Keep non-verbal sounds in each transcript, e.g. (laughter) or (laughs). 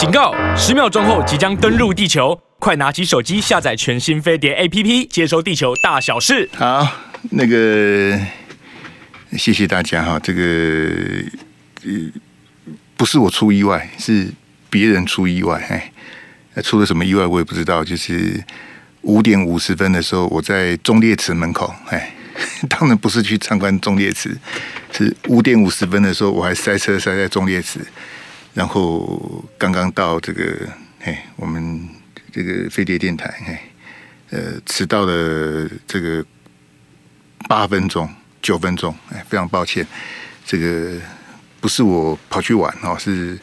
警告！十秒钟后即将登陆地球，快拿起手机下载全新飞碟 APP，接收地球大小事。好，那个谢谢大家哈。这个呃，不是我出意外，是别人出意外。哎，出了什么意外我也不知道。就是五点五十分的时候，我在忠烈祠门口。哎，(laughs) 当然不是去参观忠烈祠，是五点五十分的时候，我还塞车塞在忠烈祠。然后刚刚到这个，嘿，我们这个飞碟电台，嘿，呃，迟到了这个八分钟、九分钟，哎，非常抱歉，这个不是我跑去玩哦，是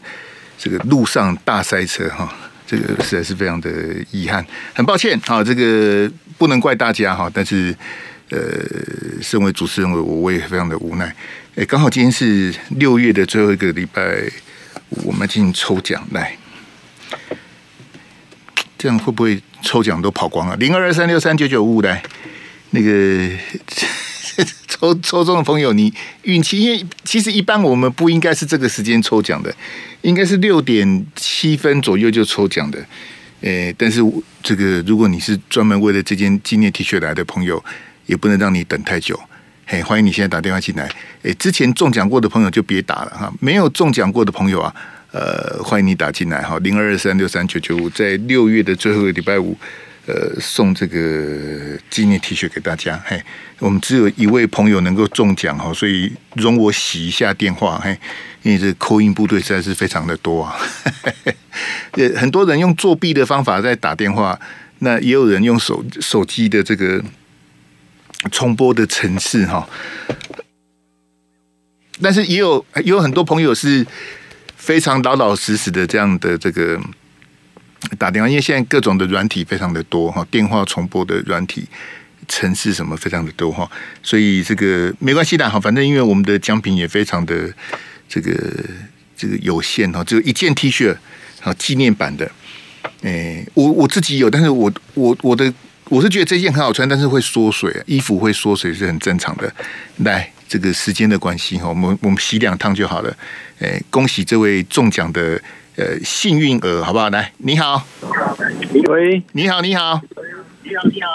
这个路上大塞车哈，这个实在是非常的遗憾，很抱歉，好，这个不能怪大家哈，但是呃，身为主持人，我我也非常的无奈，哎，刚好今天是六月的最后一个礼拜。我们进行抽奖来，这样会不会抽奖都跑光了？零二二三六三九九五来，那个 (laughs) 抽抽中的朋友，你运气，因为其实一般我们不应该是这个时间抽奖的，应该是六点七分左右就抽奖的。诶，但是这个如果你是专门为了这件纪念 T 恤来的朋友，也不能让你等太久。嘿，欢迎你现在打电话进来。诶，之前中奖过的朋友就别打了哈，没有中奖过的朋友啊，呃，欢迎你打进来哈，零二二三六三九九五，在六月的最后一个礼拜五，呃，送这个纪念 T 恤给大家。嘿，我们只有一位朋友能够中奖哈，所以容我洗一下电话。嘿，因为这 call in 部队实在是非常的多啊，(laughs) 呃，很多人用作弊的方法在打电话，那也有人用手手机的这个。重播的程式哈，但是也有也有很多朋友是非常老老实实的这样的这个打电话，因为现在各种的软体非常的多哈，电话重播的软体程式什么非常的多哈，所以这个没关系的哈，反正因为我们的奖品也非常的这个这个有限哈，只有一件 T 恤啊，纪念版的，诶，我我自己有，但是我我我的。我是觉得这件很好穿，但是会缩水，衣服会缩水是很正常的。来，这个时间的关系哈，我们我们洗两趟就好了。诶，恭喜这位中奖的呃幸运儿，好不好？来，你好，喂，你好，你好，你好，你好，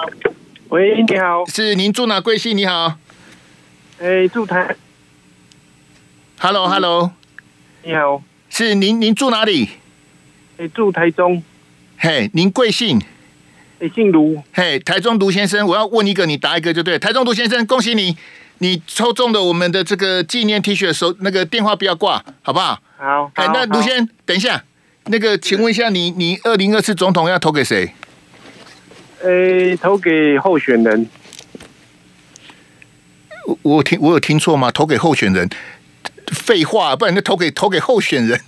喂，你好，是您住哪贵姓？你好，诶，住台，Hello，Hello，你好，是您您住哪里？诶，住台中，嘿，您贵姓？姓卢，嘿，台中卢先生，我要问一个，你答一个就对。台中卢先生，恭喜你，你抽中的我们的这个纪念 T 恤的时候，那个电话不要挂，好不好？好。哎，那卢先生，等一下，那个，请问一下你，你你二零二四总统要投给谁？呃，投给候选人。我我听我有听错吗？投给候选人？废话，不然就投给投给候选人。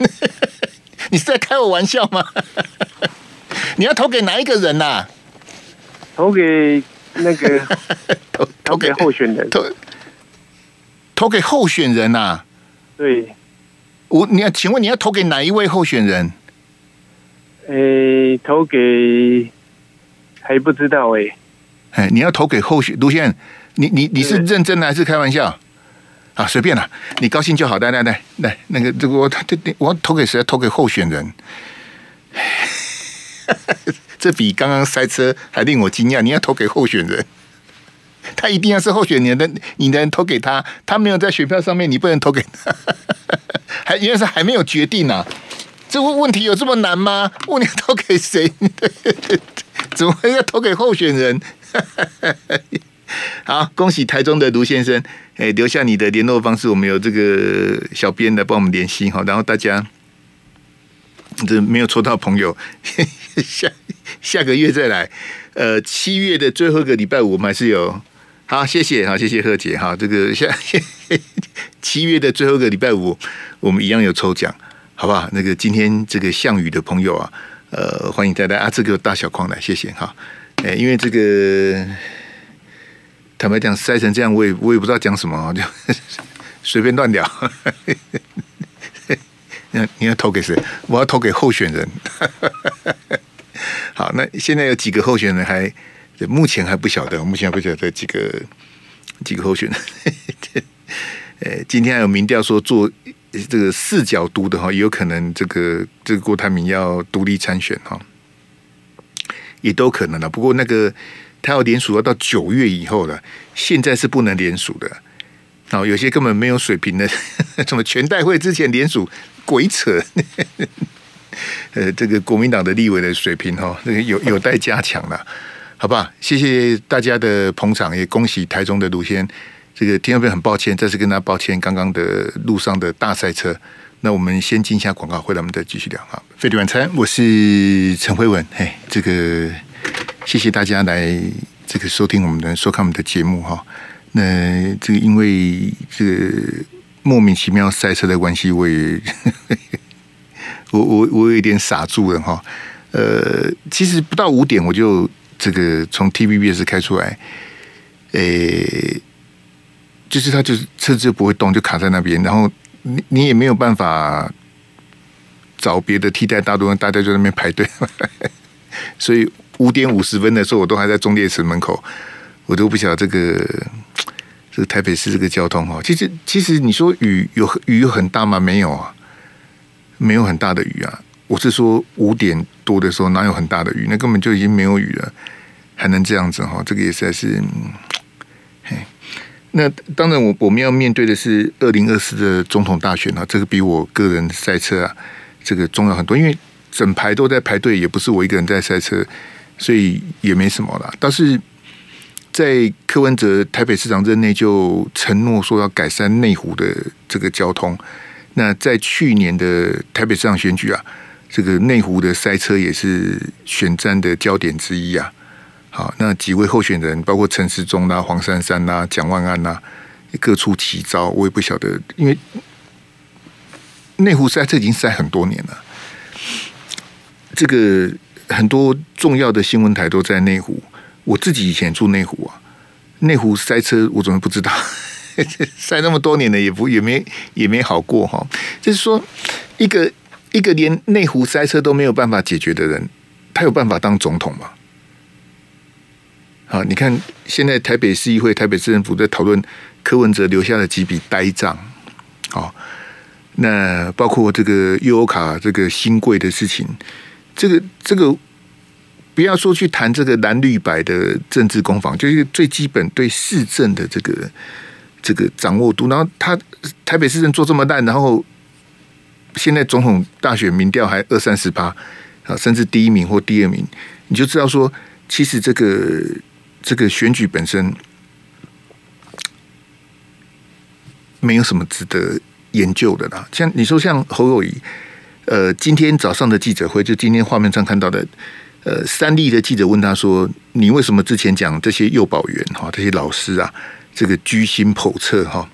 (laughs) 你是在开我玩笑吗？(laughs) 你要投给哪一个人呐、啊？投给那个 (laughs) 投投给候选人，投投给候选人呐、啊？对，我你要请问你要投给哪一位候选人？诶，投给还不知道诶。哎，你要投给候选卢先生，你你你是认真的还是开玩笑？啊，随便了，你高兴就好。来来来来，那个这个我他我投给谁？投给候选人。(laughs) 这比刚刚塞车还令我惊讶！你要投给候选人，他一定要是候选人的，你能投给他，他没有在选票上面，你不能投给他，(laughs) 还原来是还没有决定啊！这个问题有这么难吗？问你投给谁？(laughs) 怎么会要投给候选人？(laughs) 好，恭喜台中的卢先生，哎，留下你的联络方式，我们有这个小编来帮我们联系哈，然后大家。这没有抽到朋友，下 (laughs) 下个月再来。呃，七月的最后一个礼拜五，我们还是有。好，谢谢，好，谢谢贺姐，哈，这个下 (laughs) 七月的最后一个礼拜五，我们一样有抽奖，好不好？那个今天这个项羽的朋友啊，呃，欢迎大家啊，这个大小框来，谢谢哈。哎，因为这个坦白讲，塞成这样，我也我也不知道讲什么，就随便乱聊。(laughs) 那你要投给谁？我要投给候选人。那现在有几个候选人还目前还不晓得，目前还不晓得几个几个候选人。(laughs) 呃，今天还有民调说做这个四角都的哈，也有可能这个这个郭台铭要独立参选哈，也都可能了。不过那个他要联署要到九月以后了，现在是不能联署的。哦，有些根本没有水平的，(laughs) 什么全代会之前联署鬼扯。呃，这个国民党的立委的水平哈，那个有有待加强了，(laughs) 好不好？谢谢大家的捧场，也恭喜台中的卢先。这个听众朋友很抱歉，再次跟大家抱歉，刚刚的路上的大塞车。那我们先进一下广告，回来我们再继续聊哈。飞碟晚餐，我是陈辉文，嘿，这个谢谢大家来这个收听我们的收看我们的节目哈。那这个因为这个莫名其妙塞车的关系，我也。我我我有一点傻住了哈，呃，其实不到五点我就这个从 TVBS 开出来，诶、就是他就是车子就不会动，就卡在那边，然后你你也没有办法找别的替代大多人，大家就在那边排队，(laughs) 所以五点五十分的时候，我都还在忠烈祠门口，我都不晓得这个这个台北市这个交通哈，其实其实你说雨有雨有很大吗？没有啊。没有很大的雨啊！我是说五点多的时候哪有很大的雨？那根本就已经没有雨了，还能这样子哈？这个也实在是，嘿。那当然，我我们要面对的是二零二四的总统大选啊，这个比我个人赛车啊这个重要很多，因为整排都在排队，也不是我一个人在赛车，所以也没什么啦。但是在柯文哲台北市长任内就承诺说要改善内湖的这个交通。那在去年的台北市长选举啊，这个内湖的塞车也是选战的焦点之一啊。好，那几位候选人，包括陈时中呐、黄珊珊呐、蒋万安呐，各出奇招。我也不晓得，因为内湖塞车已经塞很多年了。这个很多重要的新闻台都在内湖，我自己以前住内湖啊，内湖塞车我怎么不知道？(laughs) 塞那么多年了，也不也没也没好过哈。就是说，一个一个连内湖塞车都没有办法解决的人，他有办法当总统吗？好，你看现在台北市议会、台北市政府在讨论柯文哲留下的几笔呆账。好，那包括这个优卡这个新贵的事情，这个这个不要说去谈这个蓝绿白的政治攻防，就是最基本对市政的这个。这个掌握度，然后他台北市政做这么烂，然后现在总统大选民调还二三十八啊，甚至第一名或第二名，你就知道说，其实这个这个选举本身没有什么值得研究的啦。像你说，像侯友宜，呃，今天早上的记者会，就今天画面上看到的，呃，三立的记者问他说：“你为什么之前讲这些幼保员哈，这些老师啊？”这个居心叵测哈，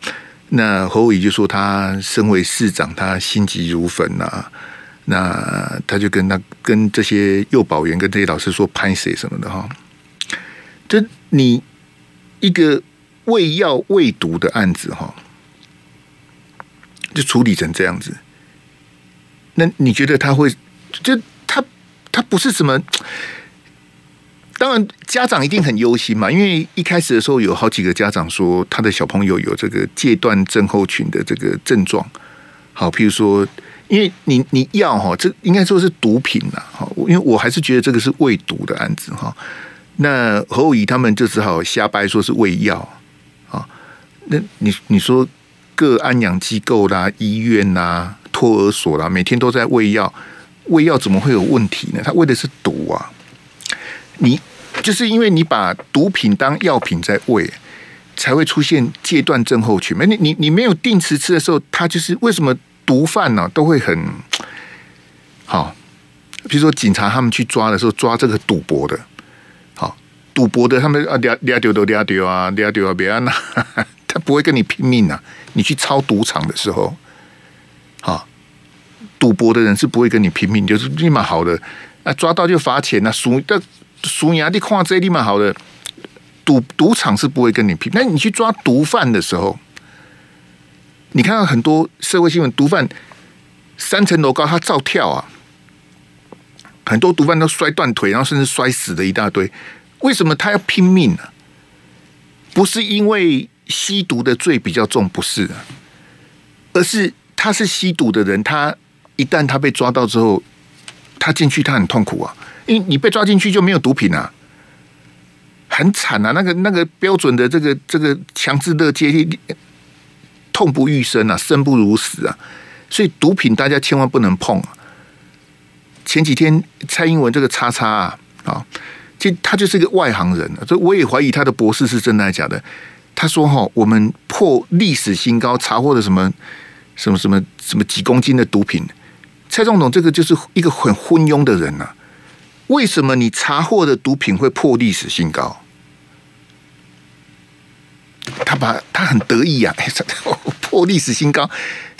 那侯伟就说他身为市长，他心急如焚呐、那他就跟他跟这些幼保员跟这些老师说拍谁什么的哈。就你一个喂药喂毒的案子哈，就处理成这样子，那你觉得他会？就他他不是什么？当然，家长一定很忧心嘛，因为一开始的时候有好几个家长说他的小朋友有这个戒断症候群的这个症状。好，譬如说，因为你你药哈，这应该说是毒品呐，哈，因为我还是觉得这个是喂毒的案子哈。那侯友宜他们就只好瞎掰说是喂药啊。那你你说各安养机构啦、医院啦、托儿所啦，每天都在喂药，喂药怎么会有问题呢？他喂的是毒啊，你。就是因为你把毒品当药品在喂，才会出现戒断症候群。没你你你没有定时吃的时候，他就是为什么毒贩呢、啊、都会很好？比如说警察他们去抓的时候，抓这个赌博的，好赌博的他们啊，抓抓丢都抓丢啊，抓丢啊，别啊，那 (laughs) 他不会跟你拼命啊。你去抄赌场的时候，好赌博的人是不会跟你拼命，就是立马好的啊，抓到就罚钱啊，输的。输赢的况这些地方好的赌赌场是不会跟你拼，那你去抓毒贩的时候，你看到很多社会新闻，毒贩三层楼高他照跳啊，很多毒贩都摔断腿，然后甚至摔死的一大堆。为什么他要拼命呢？不是因为吸毒的罪比较重，不是，而是他是吸毒的人，他一旦他被抓到之后，他进去他很痛苦啊，因你被抓进去就没有毒品啊，很惨啊，那个那个标准的这个这个强制的阶梯，痛不欲生啊，生不如死啊，所以毒品大家千万不能碰啊。前几天蔡英文这个叉叉啊，啊，这他就是一个外行人，所以我也怀疑他的博士是真的还是假的。他说：“哈，我们破历史新高，查获的什么什么什么什么几公斤的毒品。”蔡总统这个就是一个很昏庸的人呐、啊。为什么你查获的毒品会破历史新高？他把他很得意啊，(laughs) 破历史新高，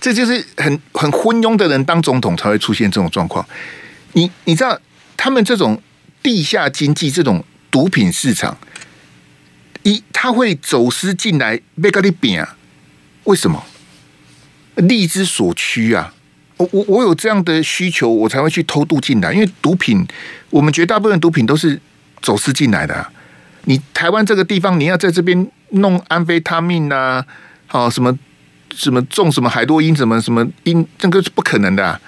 这就是很很昏庸的人当总统才会出现这种状况。你你知道他们这种地下经济这种毒品市场？一，他会走私进来，被咖喱饼啊？为什么？利之所趋啊！我我我有这样的需求，我才会去偷渡进来。因为毒品，我们绝大部分毒品都是走私进来的。你台湾这个地方，你要在这边弄安非他命啊，好什么什么种什么海洛因，什么什么因，这个是不可能的啊。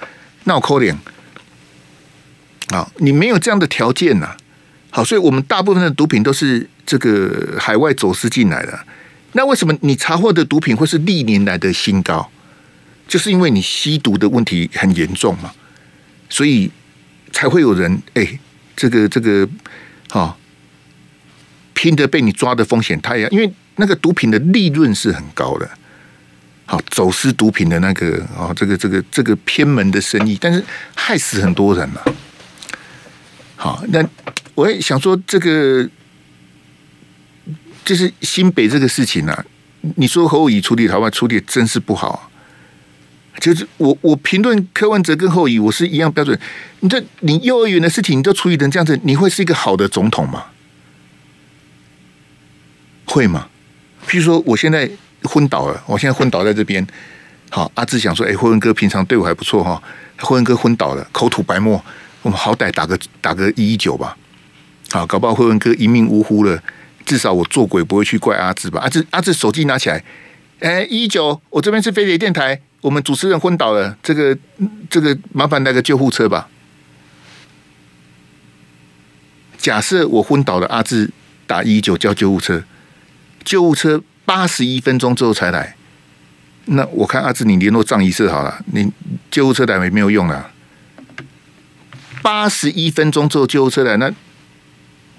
那我扣脸啊，你没有这样的条件呐。好，所以我们大部分的毒品都是这个海外走私进来的。那为什么你查获的毒品会是历年来的新高？就是因为你吸毒的问题很严重嘛，所以才会有人哎，这个这个，好，拼得被你抓的风险太大，因为那个毒品的利润是很高的。好，走私毒品的那个啊，这个这个这个偏门的生意，但是害死很多人了。好，那。我也想说，这个就是新北这个事情啊。你说侯友宜处理台湾处理真是不好。就是我我评论柯文哲跟侯友宜，我是一样标准。你这你幼儿园的事情，你都处理成这样子，你会是一个好的总统吗？会吗？譬如说，我现在昏倒了，我现在昏倒在这边。好，阿志想说，哎，辉文哥平常对我还不错哈。辉文哥昏倒了，口吐白沫，我们好歹打个打个一一九吧。好，搞不好辉文哥一命呜呼了，至少我做鬼不会去怪阿志吧？阿志，阿志手机拿起来，哎，一九，我这边是飞碟电台，我们主持人昏倒了，这个这个麻烦来个救护车吧。假设我昏倒了，阿志打一九叫救护车，救护车八十一分钟之后才来，那我看阿志你联络葬仪社好了，你救护车来没没有用了，八十一分钟之后救护车来那。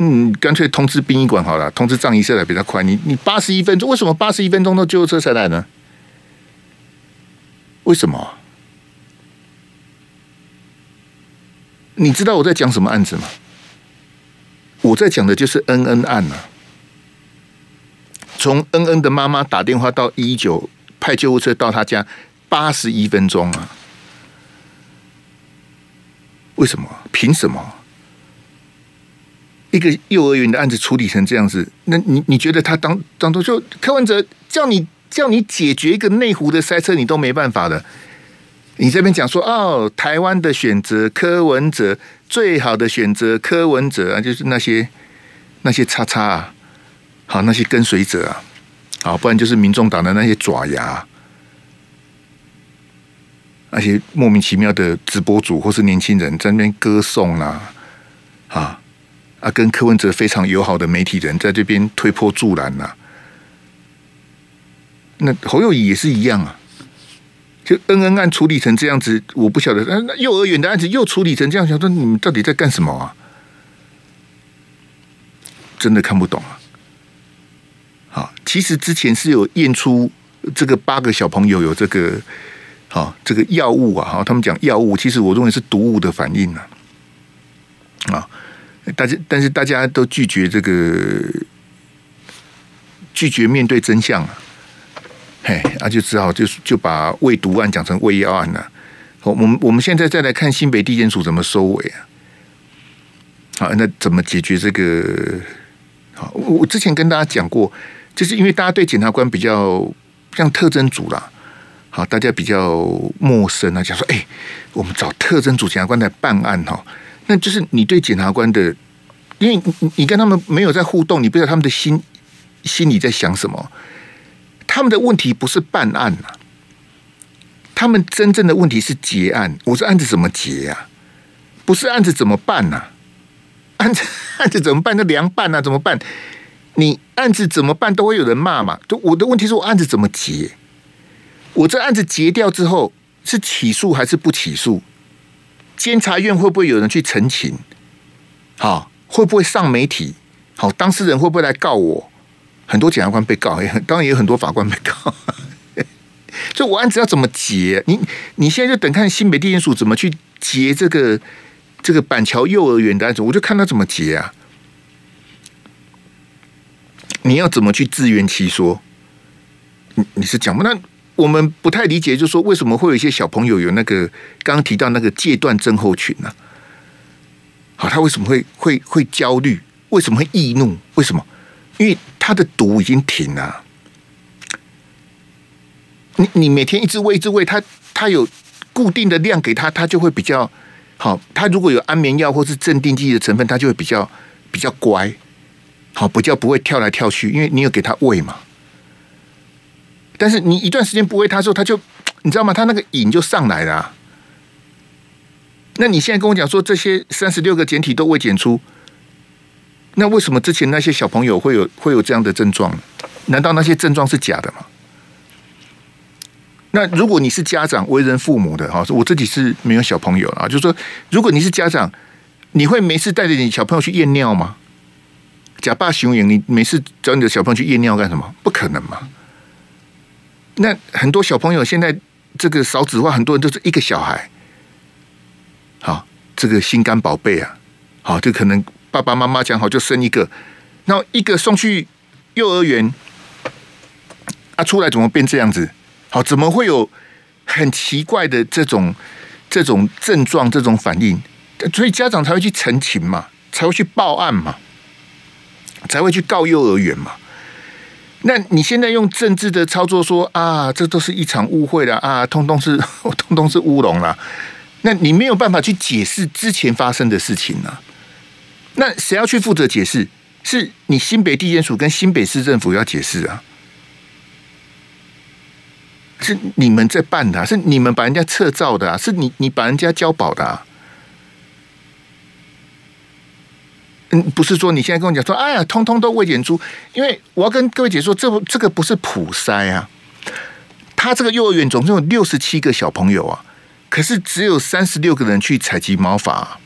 嗯，干脆通知殡仪馆好了，通知葬仪社来比较快。你你八十一分钟，为什么八十一分钟都救护车才来呢？为什么？你知道我在讲什么案子吗？我在讲的就是恩恩案啊。从恩恩的妈妈打电话到一九派救护车到他家，八十一分钟啊。为什么？凭什么？一个幼儿园的案子处理成这样子，那你你觉得他当当初就柯文哲叫你叫你解决一个内湖的塞车，你都没办法的。你这边讲说哦，台湾的选择柯文哲最好的选择柯文哲啊，就是那些那些叉叉啊，好那些跟随者啊，好不然就是民众党的那些爪牙，那些莫名其妙的直播主或是年轻人在那边歌颂啊啊。啊，跟柯文哲非常友好的媒体人在这边推波助澜呐、啊。那侯友谊也是一样啊，就恩恩案处理成这样子，我不晓得。那幼儿园的案子又处理成这样，想说你们到底在干什么啊？真的看不懂啊。好，其实之前是有验出这个八个小朋友有这个，好这个药物啊，哈，他们讲药物，其实我认为是毒物的反应啊。啊。大家，但是大家都拒绝这个，拒绝面对真相啊，嘿，啊，就只好就就把未读案讲成未要案了啊。我们我们现在再来看新北地检署怎么收尾啊？好，那怎么解决这个？好，我之前跟大家讲过，就是因为大家对检察官比较像特征组啦，好，大家比较陌生啊，讲说，哎，我们找特征组检察官来办案哈。那就是你对检察官的，因为你你跟他们没有在互动，你不知道他们的心心里在想什么。他们的问题不是办案啊，他们真正的问题是结案。我说案子怎么结啊？不是案子怎么办呐、案子案子怎么办？那凉拌啊，怎么办？你案子怎么办？都会有人骂嘛。就我的问题是我案子怎么结？我这案子结掉之后是起诉还是不起诉？监察院会不会有人去澄清？好，会不会上媒体？好，当事人会不会来告我？很多检察官被告，也当然也有很多法官被告。(laughs) 所以我案子要怎么结？你你现在就等看新北地检署怎么去结这个这个板桥幼儿园的案子，我就看他怎么结啊。你要怎么去自圆其说？你你是讲不？那我们不太理解，就是说为什么会有一些小朋友有那个刚刚提到那个戒断症候群呢、好，他为什么会会会焦虑？为什么会易怒？为什么？因为他的毒已经停了。你你每天一直喂一直喂他，他有固定的量给他，他就会比较好。他如果有安眠药或是镇定剂的成分，他就会比较比较乖，好，不叫不会跳来跳去，因为你有给他喂嘛。但是你一段时间不喂他之后，他就你知道吗？他那个瘾就上来了。那你现在跟我讲说这些三十六个简体都未检出，那为什么之前那些小朋友会有会有这样的症状？难道那些症状是假的吗？那如果你是家长、为人父母的哈，我自己是没有小朋友啊，就是说，如果你是家长，你会没事带着你小朋友去验尿吗？假爸雄赢，你没事找你的小朋友去验尿干什么？不可能嘛。那很多小朋友现在这个少子化，很多人都是一个小孩。好，这个心肝宝贝啊，好，就可能爸爸妈妈讲好就生一个，然后一个送去幼儿园，啊，出来怎么变这样子？好，怎么会有很奇怪的这种这种症状、这种反应？所以家长才会去陈情嘛，才会去报案嘛，才会去告幼儿园嘛。那你现在用政治的操作说啊，这都是一场误会了啊，通通是 (laughs) 通通是乌龙了。那你没有办法去解释之前发生的事情呢、啊？那谁要去负责解释？是你新北地检署跟新北市政府要解释啊？是你们在办的、是你们把人家撤照的、啊，是你你把人家交保的、啊。嗯，不是说你现在跟我讲说，哎呀，通通都未检出，因为我要跟各位解说，这不这个不是普筛啊，他这个幼儿园总共有六十七个小朋友啊。可是只有三十六个人去采集毛发，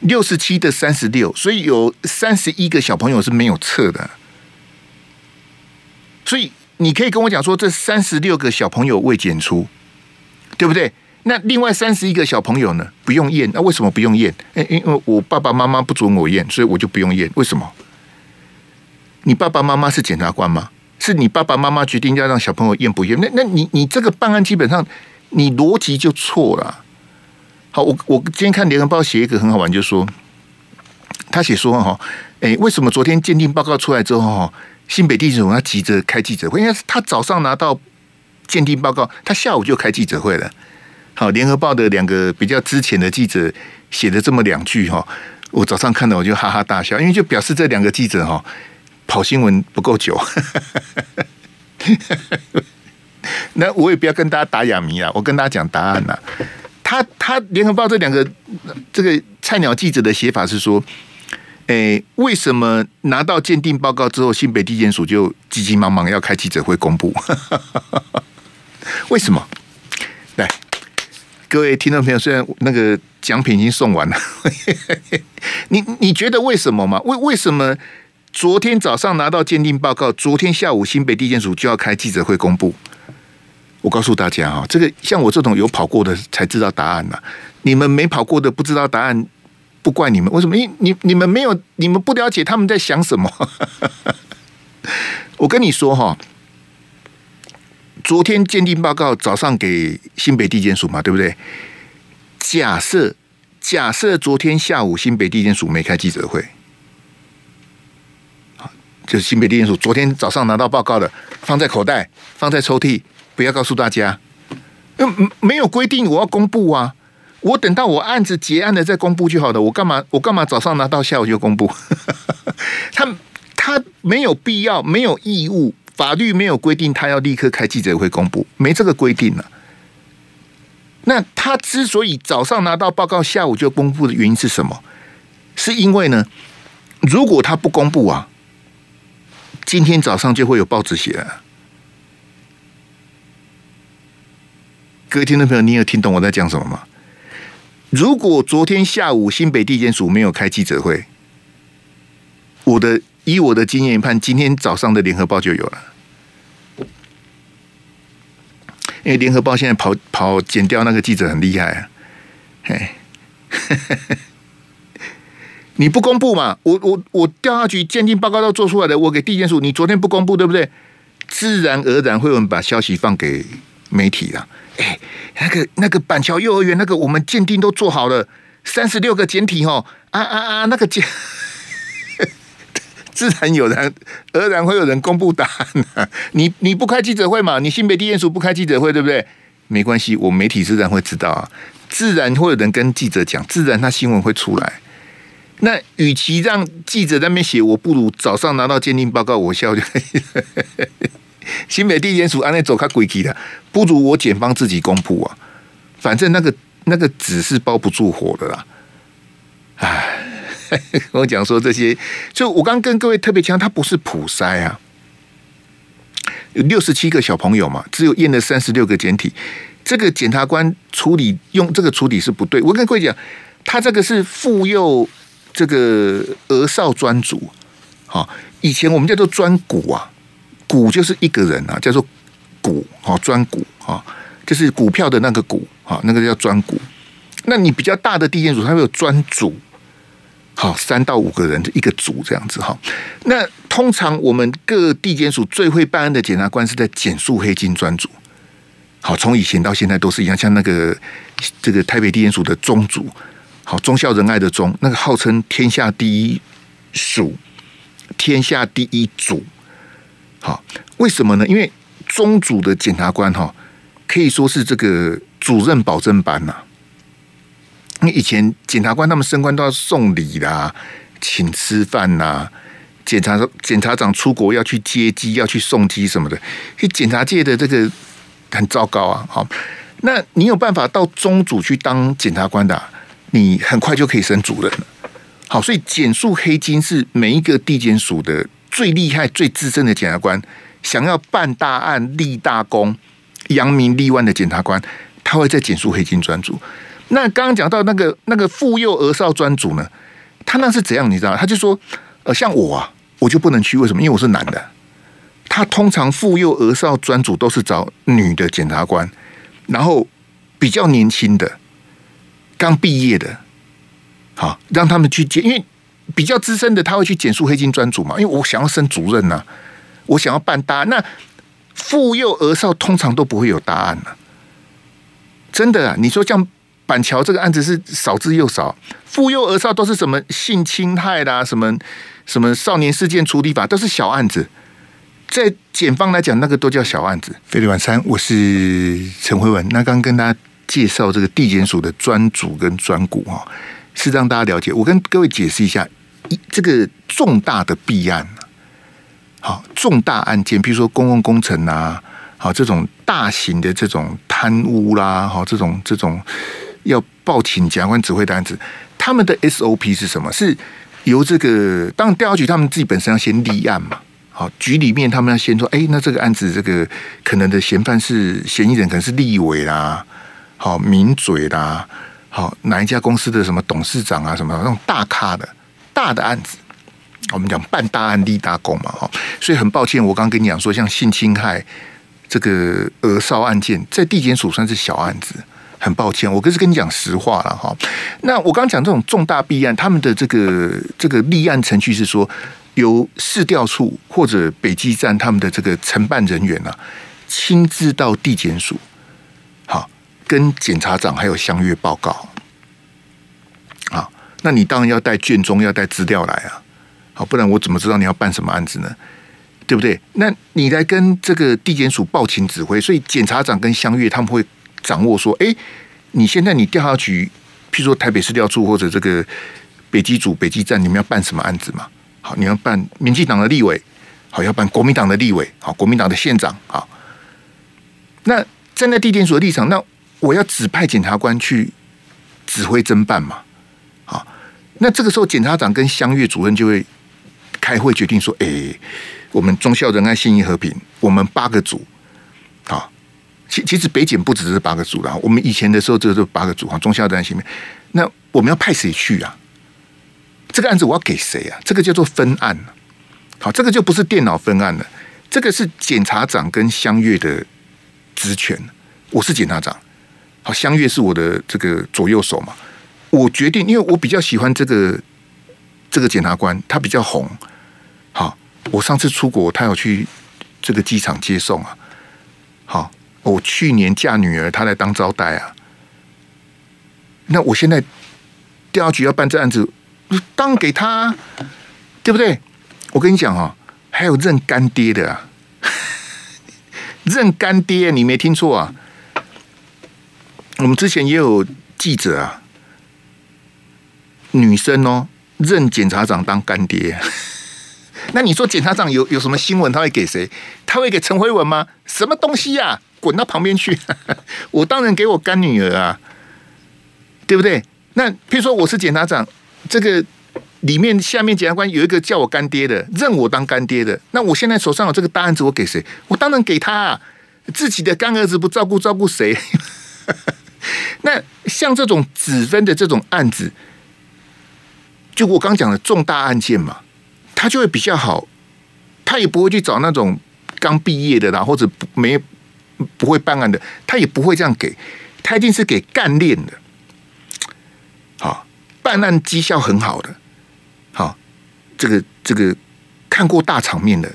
六十七的三十六，所以有三十一个小朋友是没有测的。所以你可以跟我讲说，这三十六个小朋友未检出，对不对？那另外三十一个小朋友呢？不用验，那为什么不用验？因为我爸爸妈妈不准我验，所以我就不用验。为什么？你爸爸妈妈是检察官吗？是你爸爸妈妈决定要让小朋友验不验？那那你你这个办案基本上。你逻辑就错了。好，我我今天看联合报写一个很好玩，就是说他写说哈，哎，为什么昨天鉴定报告出来之后哈，新北地检署要急着开记者会？因为他早上拿到鉴定报告，他下午就开记者会了。好，联合报的两个比较之前的记者写的这么两句哈，我早上看到我就哈哈大笑，因为就表示这两个记者哈跑新闻不够久。(laughs) 那我也不要跟大家打哑谜啊，我跟大家讲答案呐。他他联合报这两个这个菜鸟记者的写法是说，诶，为什么拿到鉴定报告之后，新北地检署就急急忙忙要开记者会公布？(laughs) 为什么？来，各位听众朋友，虽然那个奖品已经送完了，(laughs) 你你觉得为什么吗？为为什么昨天早上拿到鉴定报告，昨天下午新北地检署就要开记者会公布？我告诉大家哈，这个像我这种有跑过的才知道答案呐。你们没跑过的不知道答案，不怪你们。为什么？因你你们没有，你们不了解他们在想什么。(laughs) 我跟你说哈，昨天鉴定报告早上给新北地检署嘛，对不对？假设假设昨天下午新北地检署没开记者会，就新北地检署昨天早上拿到报告的，放在口袋，放在抽屉。不要告诉大家，嗯，没有规定我要公布啊，我等到我案子结案了再公布就好了。我干嘛？我干嘛早上拿到下午就公布？(laughs) 他他没有必要，没有义务，法律没有规定他要立刻开记者会公布，没这个规定呢。那他之所以早上拿到报告，下午就公布的原因是什么？是因为呢，如果他不公布啊，今天早上就会有报纸写了。各位听众朋友，你有听懂我在讲什么吗？如果昨天下午新北地检署没有开记者会，我的以我的经验判，今天早上的联合报就有了。因为联合报现在跑跑剪掉那个记者很厉害啊，嘿，(laughs) 你不公布嘛？我我我调查局鉴定报告都做出来的，我给地检署，你昨天不公布，对不对？自然而然会有人把消息放给媒体了。哎，那个那个板桥幼儿园那个，我们鉴定都做好了，三十六个检体哦，啊啊啊，那个检。自然有人，而然会有人公布答案啊！你你不开记者会嘛？你新北地检署不开记者会，对不对？没关系，我媒体自然会知道啊。自然会有人跟记者讲，自然他新闻会出来。那与其让记者那边写，我不如早上拿到鉴定报告，我笑就可以。(laughs) 新北地检署安内走开鬼气的，不如我检方自己公布啊。反正那个那个纸是包不住火的啦。唉。(laughs) 我讲说这些，就我刚跟各位特别强调，他不是普筛啊，有六十七个小朋友嘛，只有验了三十六个简体，这个检察官处理用这个处理是不对。我跟各位讲，他这个是妇幼这个儿少专组，好，以前我们叫做专股啊，股就是一个人啊，叫做股，好，专股啊，就是股票的那个股啊，那个叫专股。那你比较大的地检署，它会有专组。好，三到五个人的一个组这样子哈。那通常我们各地检署最会办案的检察官是在检肃黑金专组。好，从以前到现在都是一样，像那个这个台北地检署的中组，好，忠孝仁爱的忠，那个号称天下第一署，天下第一组。好，为什么呢？因为中组的检察官哈，可以说是这个主任保证班呐。你以前检察官他们升官都要送礼啦，请吃饭呐，检察检察长出国要去接机，要去送机什么的，所以检察界的这个很糟糕啊。好，那你有办法到中组去当检察官的，你很快就可以升主任了。好，所以检肃黑金是每一个地检署的最厉害、最资深的检察官，想要办大案、立大功、扬名立万的检察官，他会在检肃黑金专组。那刚刚讲到那个那个妇幼儿少专组呢，他那是怎样？你知道？他就说，呃，像我啊，我就不能去，为什么？因为我是男的。他通常妇幼儿少专组都是找女的检察官，然后比较年轻的，刚毕业的，好让他们去接，因为比较资深的他会去检诉黑金专组嘛。因为我想要升主任呐、我想要办大，那妇幼儿少通常都不会有大案呢、真的啊，你说像。板桥这个案子是少之又少，妇幼儿少都是什么性侵害啦，什么什么少年事件处理法都是小案子，在检方来讲，那个都叫小案子。飞利晚餐，我是陈辉文。那刚跟大家介绍这个地检署的专组跟专股哈，是让大家了解。我跟各位解释一下，一这个重大的弊案，好重大案件，比如说公共工程啊，好这种大型的这种贪污啦，好这种这种。要报请检察官指挥的案子，他们的 SOP 是什么？是由这个当调查局他们自己本身要先立案嘛。好，局里面他们要先说，哎，那这个案子这个可能的嫌犯是嫌疑人，可能是立委啦，好名嘴啦，好哪一家公司的什么董事长啊，什么那种大咖的大的案子，我们讲办大案立大功嘛。哈，所以很抱歉，我刚跟你讲说，像性侵害这个讹少案件，在地检署算是小案子。很抱歉，我可是跟你讲实话了哈。那我刚刚讲这种重大弊案，他们的这个这个立案程序是说，由市调处或者北基站他们的这个承办人员啊，亲自到地检署，好跟检察长还有相约报告。好，那你当然要带卷宗，要带资料来啊。好，不然我怎么知道你要办什么案子呢？对不对？那你来跟这个地检署报请指挥，所以检察长跟相约他们会。掌握说，哎，你现在你调查局，譬如说台北市调处或者这个北基组、北基站，你们要办什么案子嘛？好，你要办民进党的立委，好，要办国民党的立委，好，国民党的县长，好。那站在地检署的立场，那我要指派检察官去指挥侦办嘛。好，那这个时候检察长跟乡岳主任就会开会决定说：“哎，我们忠孝仁爱信义和平，我们八个组，其其实北检不只是八个组啦，我们以前的时候就是八个组哈，忠孝仁爱信义，那我们要派谁去啊？这个案子我要给谁啊？这个叫做分案，好，这个就不是电脑分案了，这个是检察长跟乡岳的职权，我是检察长，好，乡岳是我的这个左右手嘛。”我决定，因为我比较喜欢这个这个检察官，他比较红。好，我上次出国，他有去这个机场接送啊。好，我去年嫁女儿，他来当招待啊。那我现在调查局要办这案子，当给他，对不对？我跟你讲啊，还有认干爹的啊，(laughs) 认干爹，你没听错啊。我们之前也有记者啊。女生哦，认检察长当干爹，那你说检察长有有什么新闻他会给谁？他会给陈辉文吗？什么东西呀、滚到旁边去！(laughs) 我当然给我干女儿啊，对不对？那譬如说我是检察长，这个里面下面检察官有一个叫我干爹的，认我当干爹的，那我现在手上有这个大案子，我给谁？我当然给他啊，自己的干儿子不照顾，照顾谁？(laughs) 那像这种子分的这种案子。就我刚讲的重大案件嘛，他就会比较好，他也不会去找那种刚毕业的啦，或者没不会办案的，他也不会这样给，他一定是给干练的，好，办案绩效很好的，好，这个这个看过大场面的，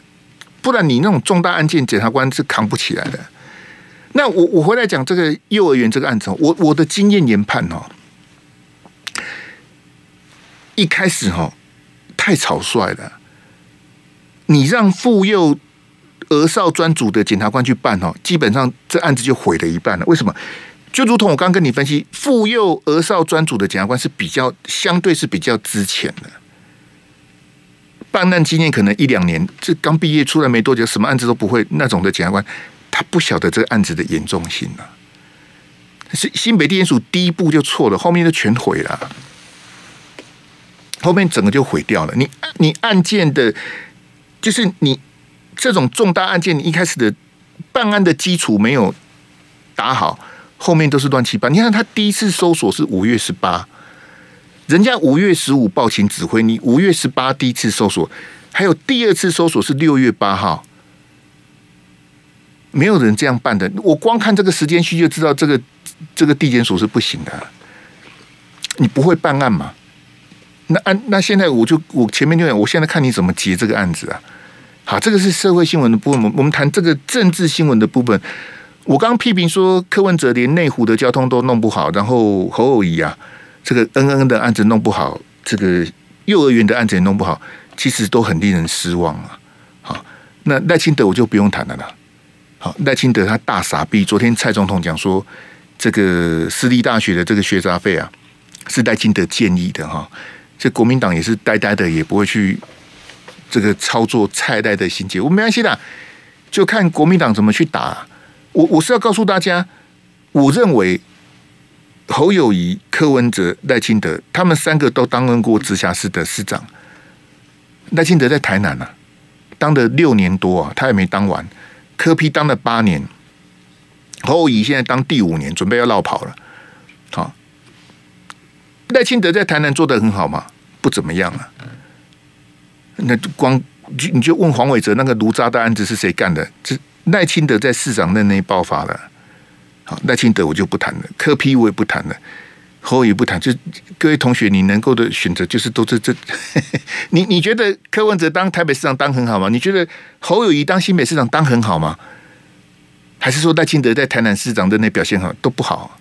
不然你那种重大案件，检察官是扛不起来的。那我我回来讲这个幼儿园这个案子，我我的经验研判哦。一开始哈太草率了，你让妇幼儿少专组的检察官去办哦，基本上这案子就毁了一半了。为什么？就如同我刚跟你分析，妇幼儿少专组的检察官是比较相对是比较资浅的，办案经验可能一两年，这刚毕业出来没多久，什么案子都不会那种的检察官，他不晓得这个案子的严重性了。是新北地检署第一步就错了，后面就全毁了。后面整个就毁掉了。你你案件的，就是你这种重大案件，你一开始的办案的基础没有打好，后面都是乱七八。你看他第一次搜索是五月十八，人家五月十五报请指挥，你五月十八第一次搜索，还有第二次搜索是六月八号，没有人这样办的。我光看这个时间序就知道，这个这个地检署是不行的。你不会办案嘛？那案那现在我就我前面就讲，我现在看你怎么结这个案子啊？好，这个是社会新闻的部分，我们谈这个政治新闻的部分。我刚刚批评说柯文哲连内湖的交通都弄不好，然后侯友谊啊，这个恩恩的案子弄不好，这个幼儿园的案子也弄不好，其实都很令人失望啊。好，那赖清德我就不用谈了啦。好，赖清德他大傻逼，昨天蔡总统讲说，这个私立大学的这个学杂费啊，是赖清德建议的哈。这国民党也是呆呆的，也不会去这个操作蔡赖的心结。我没关系的，就看国民党怎么去打。我我是要告诉大家，我认为侯友宜、柯文哲、赖清德他们三个都担任过直辖市的市长。赖清德在台南啊，当了六年多啊，他也没当完。柯 P 当了八年，侯友宜现在当第五年，准备要落跑了。好，赖清德在台南做的很好吗？不怎么样啊，那光你就问黄伟哲那个炉渣的案子是谁干的？这赖清德在市长任内爆发了。好，赖清德我就不谈了，柯 P 我也不谈了，侯也不谈。就各位同学，你能够的选择就是都是这。(laughs) 你你觉得柯文哲当台北市长当很好吗？你觉得侯友谊当新北市长当很好吗？还是说赖清德在台南市长任内表现好都不好？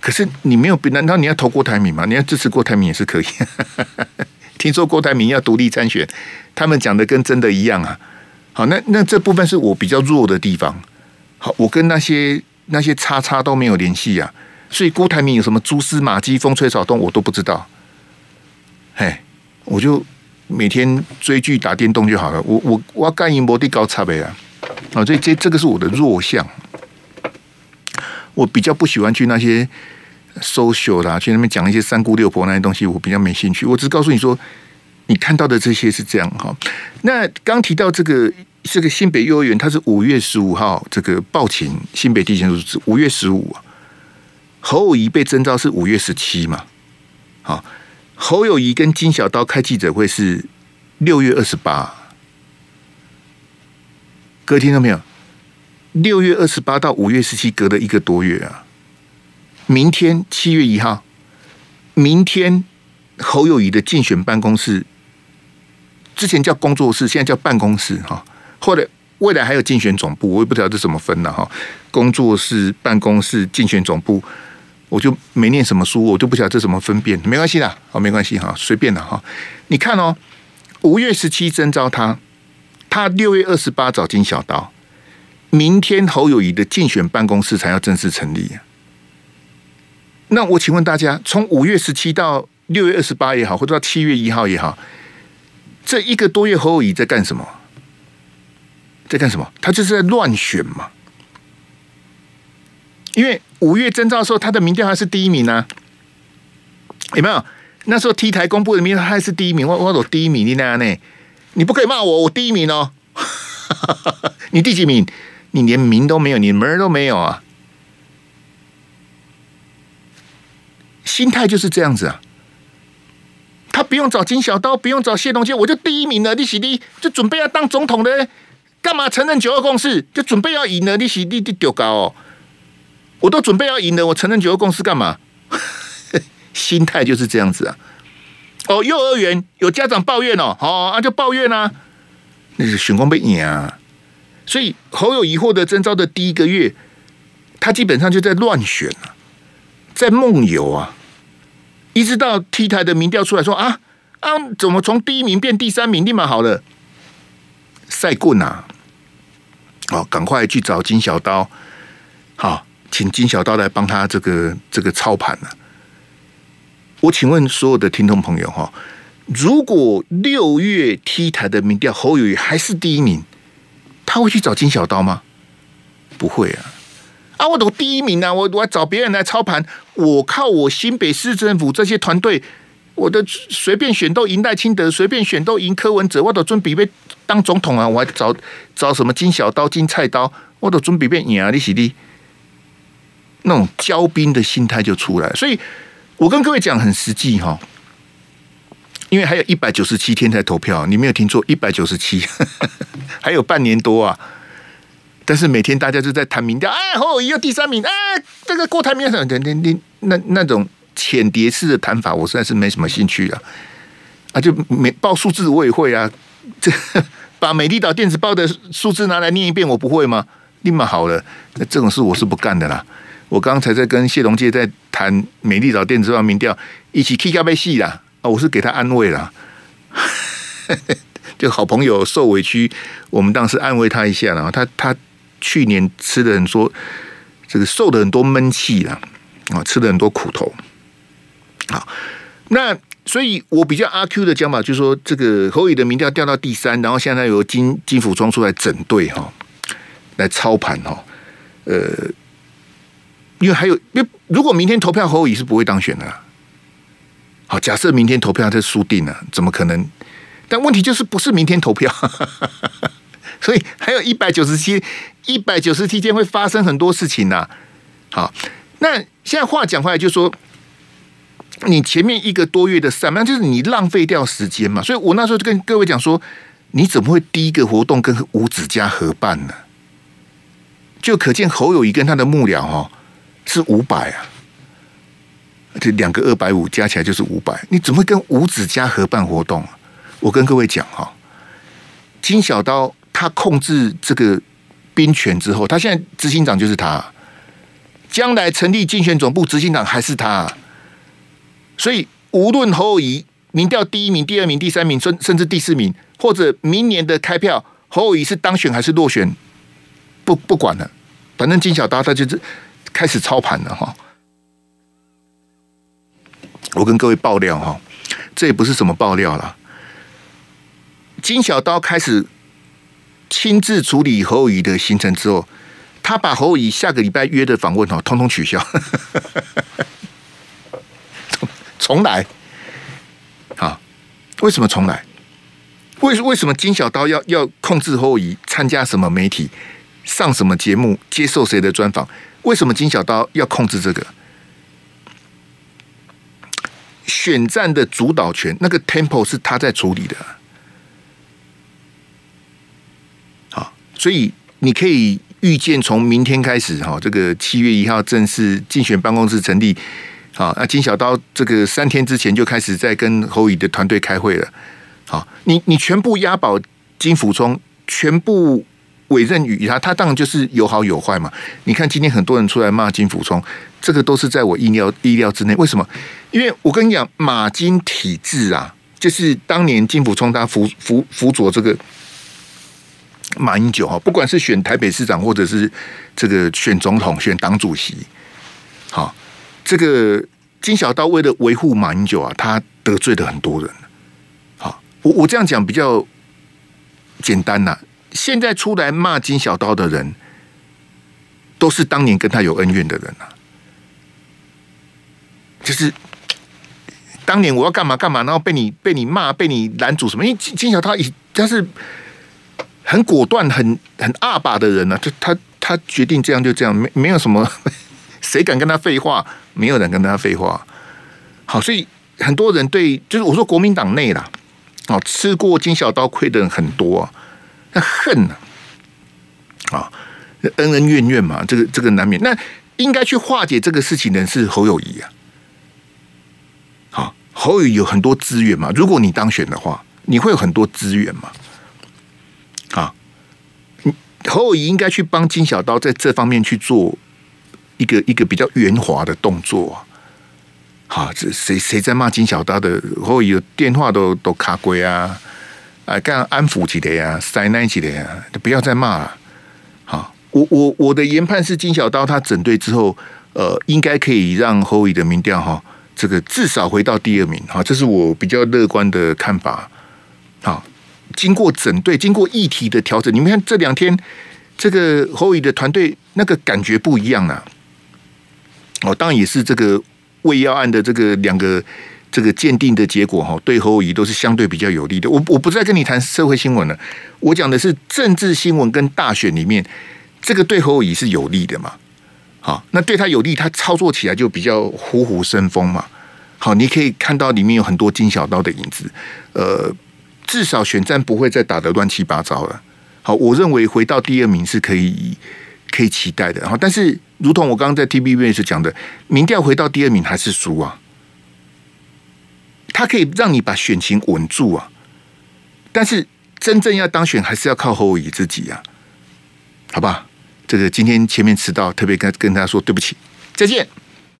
可是你没有，难道你要投郭台铭吗？你要支持郭台铭也是可以。(laughs) 听说郭台铭要独立参选，他们讲的跟真的一样啊。好，那那这部分是我比较弱的地方。好，我跟那些那些叉叉都没有联系啊，所以郭台铭有什么蛛丝马迹、风吹草动我都不知道。嘿，我就每天追剧、打电动就好了。我我我要干一摩的高差呗啊！啊，所以这这个是我的弱项。我比较不喜欢去那些 social 啦，去那边讲一些三姑六婆那些东西，我比较没兴趣。我只告诉你说，你看到的这些是这样哈。那刚提到这个这个新北幼儿园，它是五月十五号这个报请新北地检署是五月十五。侯友谊被征召是五月十七嘛？好，侯友谊跟金小刀开记者会是六月二十八。各位听到没有？六月二十八到五月十七，隔了一个多月啊！明天七月一号，明天侯友谊的竞选办公室，之前叫工作室，现在叫办公室哈。或者未来还有竞选总部，我也不知道这怎么分了哈。工作室、办公室、竞选总部。我就没念什么书，我就不晓得这怎么分辨，没关系啦，好，没关系哈，随便的哈。你看哦，五月十七征召他，他六月二十八找金小刀，明天侯友宜的竞选办公室才要正式成立。那我请问大家，从五月十七到六月二十八也好，或者到七月一号也好，这一个多月侯友宜在干什么？在干什么？他就是在乱选嘛。因为五月征召的时候，他的民调还是第一名呢、有没有？那时候 T 台公布的民调还是第一名，我我我第一名，你那样呢？你不可以骂我，我第一名哦。(laughs) 你第几名？你连名都没有，你门都没有啊！心态就是这样子啊。他不用找金小刀，不用找谢东杰，我就第一名了。你是你就准备要当总统的，干嘛承认九二共识？就准备要赢了，你是你你丢高哦。我都准备要赢了，我承认九二共识干嘛？(laughs) 心态就是这样子啊！哦，幼儿园有家长抱怨哦，哦，啊、就抱怨啊，那是选光被赢啊！所以侯友宜获得征召的第一个月，他基本上就在乱选啊，在梦游啊，一直到 T 台的民调出来说啊啊，怎么从第一名变第三名？立马好了，赛棍啊！哦，赶快去找金小刀，好。请金小刀来帮他这个这个操盘了。我请问所有的听众朋友哈，如果六月 T 台的民调侯友宜还是第一名，他会去找金小刀吗？不会啊！啊，我都第一名啊，我我找别人来操盘，我靠我新北市政府这些团队，我的随便选都赢赖清德，随便选都赢柯文哲，我都准备被当总统啊！我还找找什么金小刀、金菜刀，我都准备被赢啊！你是的。那种骄兵的心态就出来，所以我跟各位讲很实际哈，因为还有一百九十七天才投票，你没有听错，一百九十七，(laughs) 还有半年多啊。但是每天大家就在谈民调，哎，侯友宜又第三名，哎，这个郭台铭什么的，那那那种浅碟式的谈法，我实在是没什么兴趣啊。啊，就没报数字我也会啊，这 (laughs) 把美丽岛电子报的数字拿来念一遍，我不会吗？立马好了，那这种事我是不干的啦。我刚才在跟谢龙介在谈美丽岛电子报民调，一起 K 咖啡戏啦！我是给他安慰啦，(laughs) 就好朋友受委屈，我们当时安慰他一下然后。他他去年吃的很多，这个受的很多闷气啦，啊，吃了很多苦头。好，那所以我比较阿 Q 的讲法，就是说这个侯宇的民调掉到第三，然后现在由金金溥聪出来整队哈，来操盘哈，呃。因为还有，因为如果明天投票侯友宜是不会当选的。好，假设明天投票他输定了，怎么可能？但问题就是不是明天投票，(laughs) 所以还有一百九十七、一百九十七天会发生很多事情呐。好，那现在话讲回来，就是说你前面一个多月的上班，就是你浪费掉时间嘛。所以我那时候就跟各位讲说，你怎么会第一个活动跟五子家合办呢？就可见侯友宜跟他的幕僚哈。是五百啊，这两个二百五加起来就是五百。你怎么跟五子嘉合办活动？我跟各位讲哈，金小刀他控制这个兵权之后，他现在执行长就是他，将来成立竞选总部执行长还是他。所以无论侯友谊民调第一名、第二名、第三名，甚甚至第四名，或者明年的开票，侯友谊是当选还是落选，不不管了，反正金小刀他就是。开始操盘了哈！我跟各位爆料哈，这也不是什么爆料了。金小刀开始亲自处理侯友宜的行程之后，他把侯友宜下个礼拜约的访问哦，通通取消，(laughs) 重重来。啊，为什么重来？为为什么金小刀要要控制侯友宜参加什么媒体、上什么节目、接受谁的专访？为什么金小刀要控制这个？选战的主导权，那个 tempo 是他在处理的。好，所以你可以预见，从明天开始，哈，这个七月一号正式竞选办公室成立。好，那金小刀这个三天之前就开始在跟侯乙的团队开会了。好，你你全部押宝金溥聪，全部委任于他，他当然就是有好有坏嘛。你看今天很多人出来骂金溥聪。这个都是在我意料意料之内。为什么？因为我跟你讲，马金体制啊，就是当年金溥聪他辅辅辅佐这个马英九哈，不管是选台北市长，或者是这个选总统、选党主席，好，这个金小刀为了维护马英九啊，他得罪了很多人。好，我我这样讲比较简单呐、现在出来骂金小刀的人，都是当年跟他有恩怨的人呐、就是当年我要干嘛干嘛，然后被你被你骂，被你拦阻什么？因为金金小刀他他是很果断、很很阿爸的人呢、啊，就他他决定这样就这样，没没有什么 (laughs) 谁敢跟他废话，没有人跟他废话。好，所以很多人对就是我说国民党内啦，哦，吃过金小刀亏的人很多，那恨啊，啊，恩恩怨怨嘛，这个这个难免。那应该去化解这个事情的是侯友谊啊。侯友宜有很多资源嘛？如果你当选的话，你会有很多资源嘛？啊，侯友谊应该去帮金小刀在这方面去做一个一个比较圆滑的动作啊。好，这谁谁在骂金小刀的？侯友谊电话都都卡归啊！啊，干安抚起来呀，塞奶起来呀，不要再骂了。好，我我我的研判是金小刀他整队之后，呃，应该可以让侯乙的民调哈。这个至少回到第二名，哈，这是我比较乐观的看法。好，经过整队，经过议题的调整，你们看这两天这个侯乙的团队那个感觉不一样了。哦，当然也是这个喂药案的这个两个这个鉴定的结果，哈，对侯友宜都是相对比较有利的。我我不再跟你谈社会新闻了，我讲的是政治新闻跟大选里面，这个对侯友宜是有利的嘛。好，那对他有利，他操作起来就比较虎虎生风嘛。好，你可以看到里面有很多金小刀的影子。呃，至少选战不会再打得乱七八糟了。好，我认为回到第二名是可以可以期待的。然后，但是如同我刚刚在 TVBS 讲的，民调回到第二名还是输啊。他可以让你把选情稳住啊，但是真正要当选，还是要靠侯友宜自己啊。好吧。这个今天前面迟到，特别跟跟他说对不起，再见。